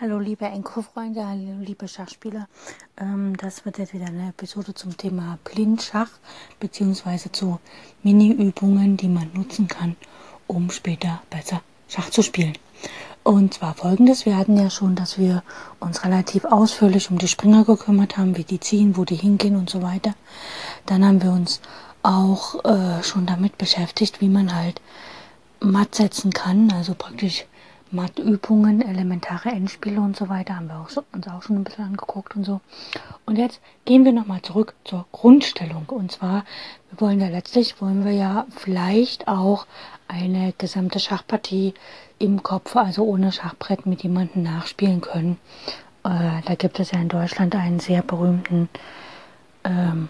Hallo liebe Enko-Freunde, hallo liebe Schachspieler. Ähm, das wird jetzt wieder eine Episode zum Thema Blindschach beziehungsweise zu Mini-Übungen, die man nutzen kann, um später besser Schach zu spielen. Und zwar folgendes, wir hatten ja schon, dass wir uns relativ ausführlich um die Springer gekümmert haben, wie die ziehen, wo die hingehen und so weiter. Dann haben wir uns auch äh, schon damit beschäftigt, wie man halt matt setzen kann, also praktisch Matheübungen, elementare Endspiele und so weiter haben wir auch schon, uns auch schon ein bisschen angeguckt und so. Und jetzt gehen wir nochmal zurück zur Grundstellung. Und zwar, wir wollen ja letztlich, wollen wir ja vielleicht auch eine gesamte Schachpartie im Kopf, also ohne Schachbrett mit jemandem nachspielen können. Äh, da gibt es ja in Deutschland einen sehr berühmten ähm,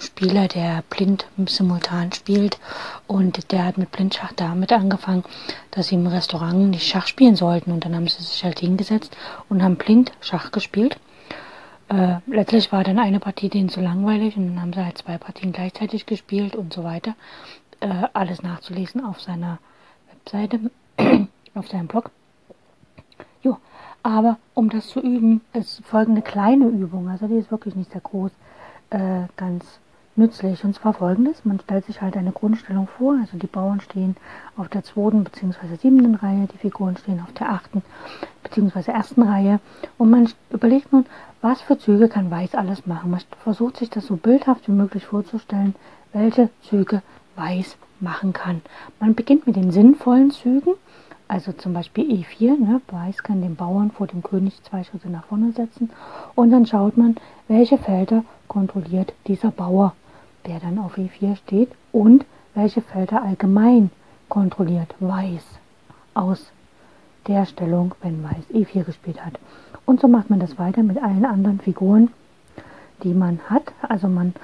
Spieler, der blind simultan spielt. Und der hat mit Blindschach damit angefangen, dass sie im Restaurant nicht Schach spielen sollten. Und dann haben sie sich halt hingesetzt und haben blind Schach gespielt. Äh, letztlich war dann eine Partie denen zu langweilig und dann haben sie halt zwei Partien gleichzeitig gespielt und so weiter. Äh, alles nachzulesen auf seiner Webseite, auf seinem Blog. Jo, aber um das zu üben, ist folgende kleine Übung, also die ist wirklich nicht sehr groß, äh, ganz nützlich. Und zwar folgendes, man stellt sich halt eine Grundstellung vor, also die Bauern stehen auf der zweiten bzw. siebten Reihe, die Figuren stehen auf der achten bzw. ersten Reihe und man überlegt nun, was für Züge kann Weiß alles machen. Man versucht sich das so bildhaft wie möglich vorzustellen, welche Züge Weiß machen kann. Man beginnt mit den sinnvollen Zügen, also zum Beispiel E4, ne? Weiß kann den Bauern vor dem König zwei Schritte nach vorne setzen und dann schaut man, welche Felder kontrolliert dieser Bauer der dann auf E4 steht und welche Felder allgemein kontrolliert Weiß aus der Stellung, wenn Weiß E4 gespielt hat. Und so macht man das weiter mit allen anderen Figuren, die man hat. Also man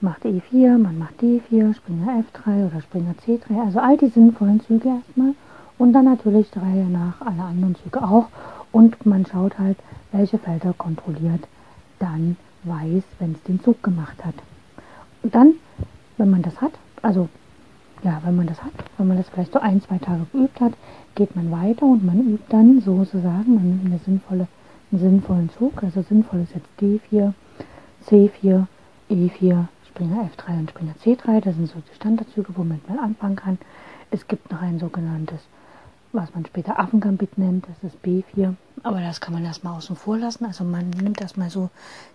macht E4, man macht D4, Springer F3 oder Springer C3, also all die sinnvollen Züge erstmal und dann natürlich der nach alle anderen Züge auch und man schaut halt, welche Felder kontrolliert dann Weiß, wenn es den Zug gemacht hat. Und dann, wenn man das hat, also ja, wenn man das hat, wenn man das vielleicht so ein, zwei Tage geübt hat, geht man weiter und man übt dann sozusagen, man nimmt eine sinnvolle, einen sinnvollen Zug, also sinnvoll ist jetzt D4, C4, E4, Springer F3 und Springer C3, das sind so die Standardzüge, womit man anfangen kann. Es gibt noch ein sogenanntes, was man später Affengambit nennt, das ist B4, aber das kann man erstmal außen vor lassen. Also man nimmt erstmal so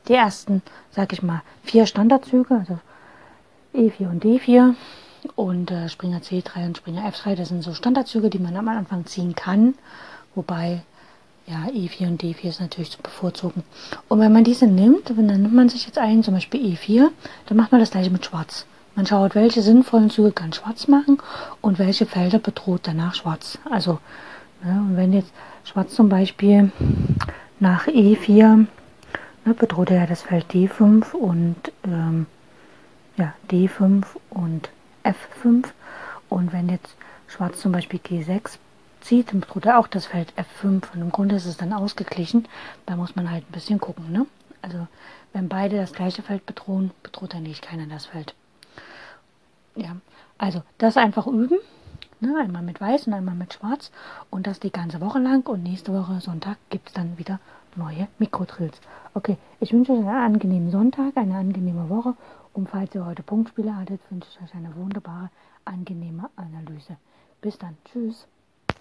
die ersten, sag ich mal, vier Standardzüge, also E4 und D4 und äh, Springer C3 und Springer F3, das sind so Standardzüge, die man am Anfang ziehen kann, wobei ja, E4 und D4 ist natürlich zu bevorzugen. Und wenn man diese nimmt, dann nimmt man sich jetzt einen, zum Beispiel E4, dann macht man das gleiche mit Schwarz. Man schaut, welche sinnvollen Züge kann Schwarz machen und welche Felder bedroht danach Schwarz. Also, ja, ne, und wenn jetzt Schwarz zum Beispiel nach E4 ne, bedroht er das Feld D5 und ähm, ja, D5 und F5. Und wenn jetzt Schwarz zum Beispiel G6 zieht, dann bedroht er auch das Feld F5. Und im Grunde ist es dann ausgeglichen. Da muss man halt ein bisschen gucken. Ne? Also wenn beide das gleiche Feld bedrohen, bedroht dann nicht keiner das Feld. Ja, also das einfach üben. Ne? Einmal mit Weiß und einmal mit Schwarz. Und das die ganze Woche lang. Und nächste Woche Sonntag gibt es dann wieder neue Mikrotrills. Okay, ich wünsche euch einen angenehmen Sonntag, eine angenehme Woche und falls ihr heute Punktspiele hattet, wünsche ich euch eine wunderbare, angenehme Analyse. Bis dann. Tschüss.